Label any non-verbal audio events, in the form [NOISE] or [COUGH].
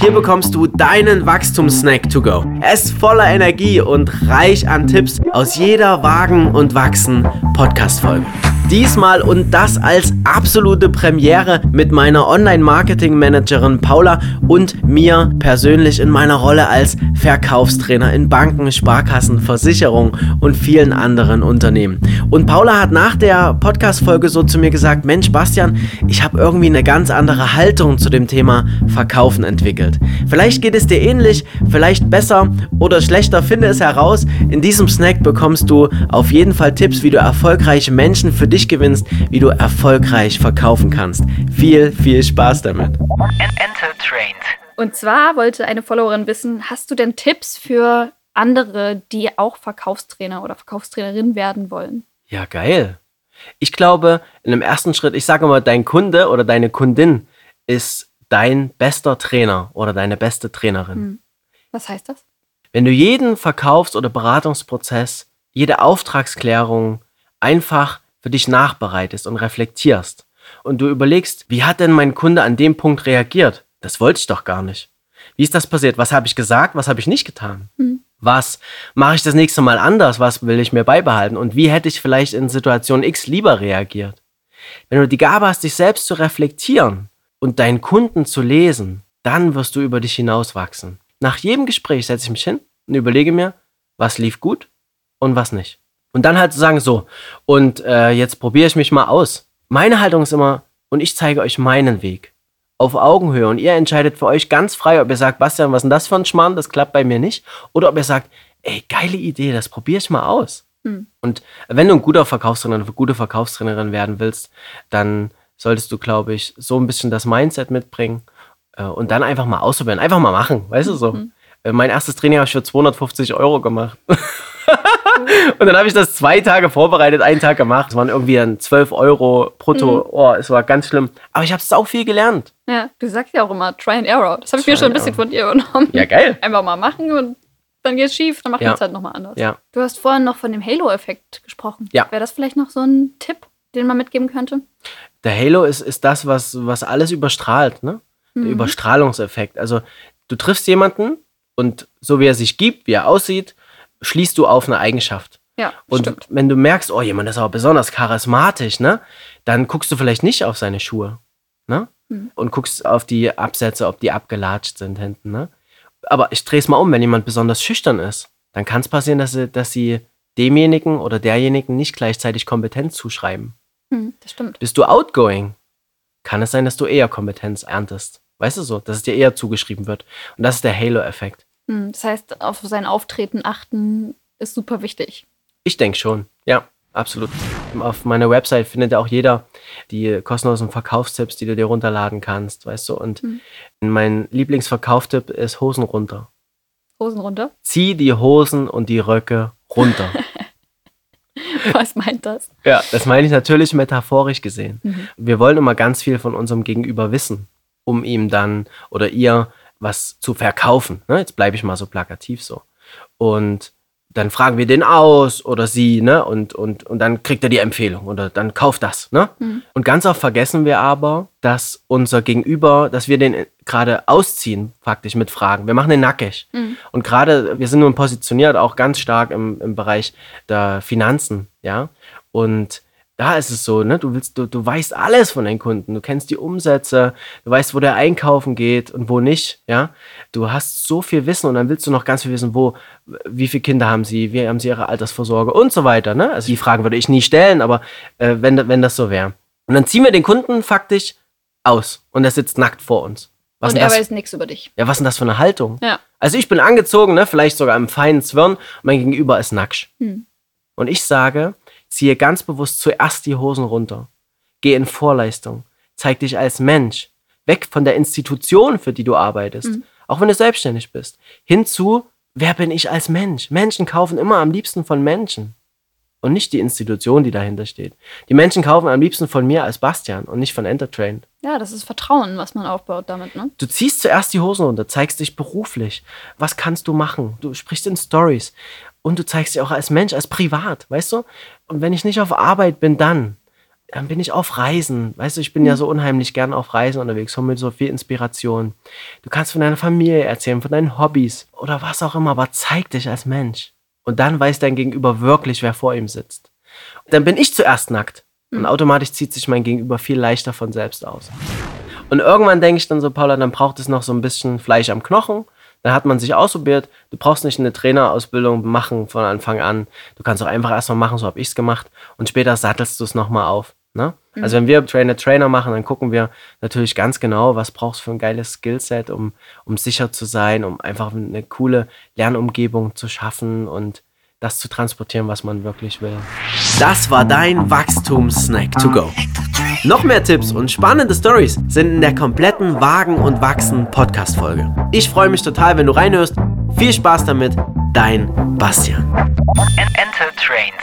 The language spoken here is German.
Hier bekommst du deinen Wachstumssnack to go. Er ist voller Energie und reich an Tipps aus jeder Wagen und Wachsen Podcast-Folge. Diesmal und das als absolute Premiere mit meiner Online-Marketing-Managerin Paula und mir persönlich in meiner Rolle als Verkaufstrainer in Banken, Sparkassen, Versicherungen und vielen anderen Unternehmen. Und Paula hat nach der Podcast-Folge so zu mir gesagt: Mensch, Bastian, ich habe irgendwie eine ganz andere Haltung zu dem Thema Verkaufen entwickelt. Vielleicht geht es dir ähnlich, vielleicht besser oder schlechter, finde es heraus. In diesem Snack bekommst du auf jeden Fall Tipps, wie du erfolgreiche Menschen für dich dich gewinnst, wie du erfolgreich verkaufen kannst. Viel, viel Spaß damit. Und zwar wollte eine Followerin wissen, hast du denn Tipps für andere, die auch Verkaufstrainer oder Verkaufstrainerin werden wollen? Ja, geil. Ich glaube, in dem ersten Schritt, ich sage immer, dein Kunde oder deine Kundin ist dein bester Trainer oder deine beste Trainerin. Hm. Was heißt das? Wenn du jeden Verkaufs- oder Beratungsprozess, jede Auftragsklärung einfach für dich nachbereitest und reflektierst und du überlegst, wie hat denn mein Kunde an dem Punkt reagiert? Das wollte ich doch gar nicht. Wie ist das passiert? Was habe ich gesagt? Was habe ich nicht getan? Mhm. Was mache ich das nächste Mal anders? Was will ich mir beibehalten? Und wie hätte ich vielleicht in Situation X lieber reagiert? Wenn du die Gabe hast, dich selbst zu reflektieren und deinen Kunden zu lesen, dann wirst du über dich hinauswachsen. Nach jedem Gespräch setze ich mich hin und überlege mir, was lief gut und was nicht. Und dann halt zu sagen, so, und äh, jetzt probiere ich mich mal aus. Meine Haltung ist immer, und ich zeige euch meinen Weg. Auf Augenhöhe. Und ihr entscheidet für euch ganz frei, ob ihr sagt, Bastian, was ist denn das für ein Schmarrn, das klappt bei mir nicht. Oder ob ihr sagt, ey, geile Idee, das probiere ich mal aus. Hm. Und wenn du ein guter Verkaufstrainer, eine gute Verkaufstrainerin werden willst, dann solltest du, glaube ich, so ein bisschen das Mindset mitbringen äh, und dann einfach mal ausprobieren. Einfach mal machen, weißt du so. Mhm. Äh, mein erstes Training habe ich für 250 Euro gemacht. [LAUGHS] [LAUGHS] und dann habe ich das zwei Tage vorbereitet, einen Tag gemacht. Es waren irgendwie dann 12 Euro brutto. Mhm. Oh, es war ganz schlimm. Aber ich habe auch viel gelernt. Ja, du sagst ja auch immer Try and Error. Das habe ich mir schon ein bisschen von dir übernommen. Ja, geil. Einfach mal machen und dann geht es schief, dann macht man es halt nochmal anders. Ja. Du hast vorhin noch von dem Halo-Effekt gesprochen. Ja. Wäre das vielleicht noch so ein Tipp, den man mitgeben könnte? Der Halo ist, ist das, was, was alles überstrahlt, ne? Der mhm. Überstrahlungseffekt. Also du triffst jemanden und so wie er sich gibt, wie er aussieht, schließt du auf eine Eigenschaft. Ja, und stimmt. wenn du merkst, oh, jemand ist aber besonders charismatisch, ne, dann guckst du vielleicht nicht auf seine Schuhe, ne? Mhm. Und guckst auf die Absätze, ob die abgelatscht sind hinten, ne? Aber ich drehe es mal um, wenn jemand besonders schüchtern ist, dann kann es passieren, dass sie, dass sie demjenigen oder derjenigen nicht gleichzeitig Kompetenz zuschreiben. Mhm, das stimmt. Bist du outgoing, kann es sein, dass du eher Kompetenz erntest. Weißt du so, dass es dir eher zugeschrieben wird. Und das ist der Halo-Effekt. Hm, das heißt, auf sein Auftreten achten ist super wichtig. Ich denke schon, ja, absolut. Auf meiner Website findet auch jeder die kostenlosen Verkaufstipps, die du dir runterladen kannst, weißt du. Und hm. mein Lieblingsverkauftipp ist Hosen runter. Hosen runter? Zieh die Hosen und die Röcke runter. [LAUGHS] Was meint das? Ja, das meine ich natürlich metaphorisch gesehen. Mhm. Wir wollen immer ganz viel von unserem Gegenüber wissen, um ihm dann oder ihr was zu verkaufen. Ne? Jetzt bleibe ich mal so plakativ so. Und dann fragen wir den aus oder sie, ne? Und, und, und dann kriegt er die Empfehlung oder dann kauft das, ne? Mhm. Und ganz oft vergessen wir aber, dass unser Gegenüber, dass wir den gerade ausziehen, faktisch mit Fragen. Wir machen den nackig. Mhm. Und gerade, wir sind nun positioniert auch ganz stark im, im Bereich der Finanzen, ja? Und da ist es so, ne? Du willst, du, du weißt alles von deinen Kunden. Du kennst die Umsätze, du weißt, wo der einkaufen geht und wo nicht, ja. Du hast so viel Wissen und dann willst du noch ganz viel wissen, wo, wie viele Kinder haben sie, wie haben sie ihre Altersvorsorge und so weiter, ne? Also die Fragen würde ich nie stellen, aber äh, wenn, wenn das so wäre. Und dann ziehen wir den Kunden faktisch aus und er sitzt nackt vor uns. Was und er weiß nichts über dich. Ja, was ist denn das für eine Haltung? Ja. Also ich bin angezogen, ne? Vielleicht sogar im feinen Zwirn und mein Gegenüber ist nackt. Hm. Und ich sage, Ziehe ganz bewusst zuerst die Hosen runter. Geh in Vorleistung. Zeig dich als Mensch. Weg von der Institution, für die du arbeitest. Mhm. Auch wenn du selbstständig bist. Hinzu, wer bin ich als Mensch? Menschen kaufen immer am liebsten von Menschen. Und nicht die Institution, die dahinter steht. Die Menschen kaufen am liebsten von mir als Bastian und nicht von Entertrain. Ja, das ist Vertrauen, was man aufbaut damit, ne? Du ziehst zuerst die Hosen runter, zeigst dich beruflich. Was kannst du machen? Du sprichst in Stories und du zeigst dich auch als Mensch, als privat, weißt du? Und wenn ich nicht auf Arbeit bin, dann dann bin ich auf Reisen. Weißt du, ich bin ja so unheimlich gern auf Reisen unterwegs, hol mir so viel Inspiration. Du kannst von deiner Familie erzählen, von deinen Hobbys oder was auch immer, aber zeig dich als Mensch. Und dann weiß dein Gegenüber wirklich, wer vor ihm sitzt. Und dann bin ich zuerst nackt. Und automatisch zieht sich mein Gegenüber viel leichter von selbst aus. Und irgendwann denke ich dann so, Paula, dann braucht es noch so ein bisschen Fleisch am Knochen. Dann hat man sich ausprobiert. Du brauchst nicht eine Trainerausbildung machen von Anfang an. Du kannst auch einfach erstmal machen, so habe ich es gemacht. Und später sattelst du es nochmal auf. Ne? Mhm. Also wenn wir Trainer Trainer machen, dann gucken wir natürlich ganz genau, was brauchst du für ein geiles Skillset, um, um sicher zu sein, um einfach eine coole Lernumgebung zu schaffen und das zu transportieren, was man wirklich will. Das war dein Wachstumssnack to go. Noch mehr Tipps und spannende Stories sind in der kompletten Wagen und Wachsen Podcast Folge. Ich freue mich total, wenn du reinhörst. Viel Spaß damit, dein Bastian. Enter Trained.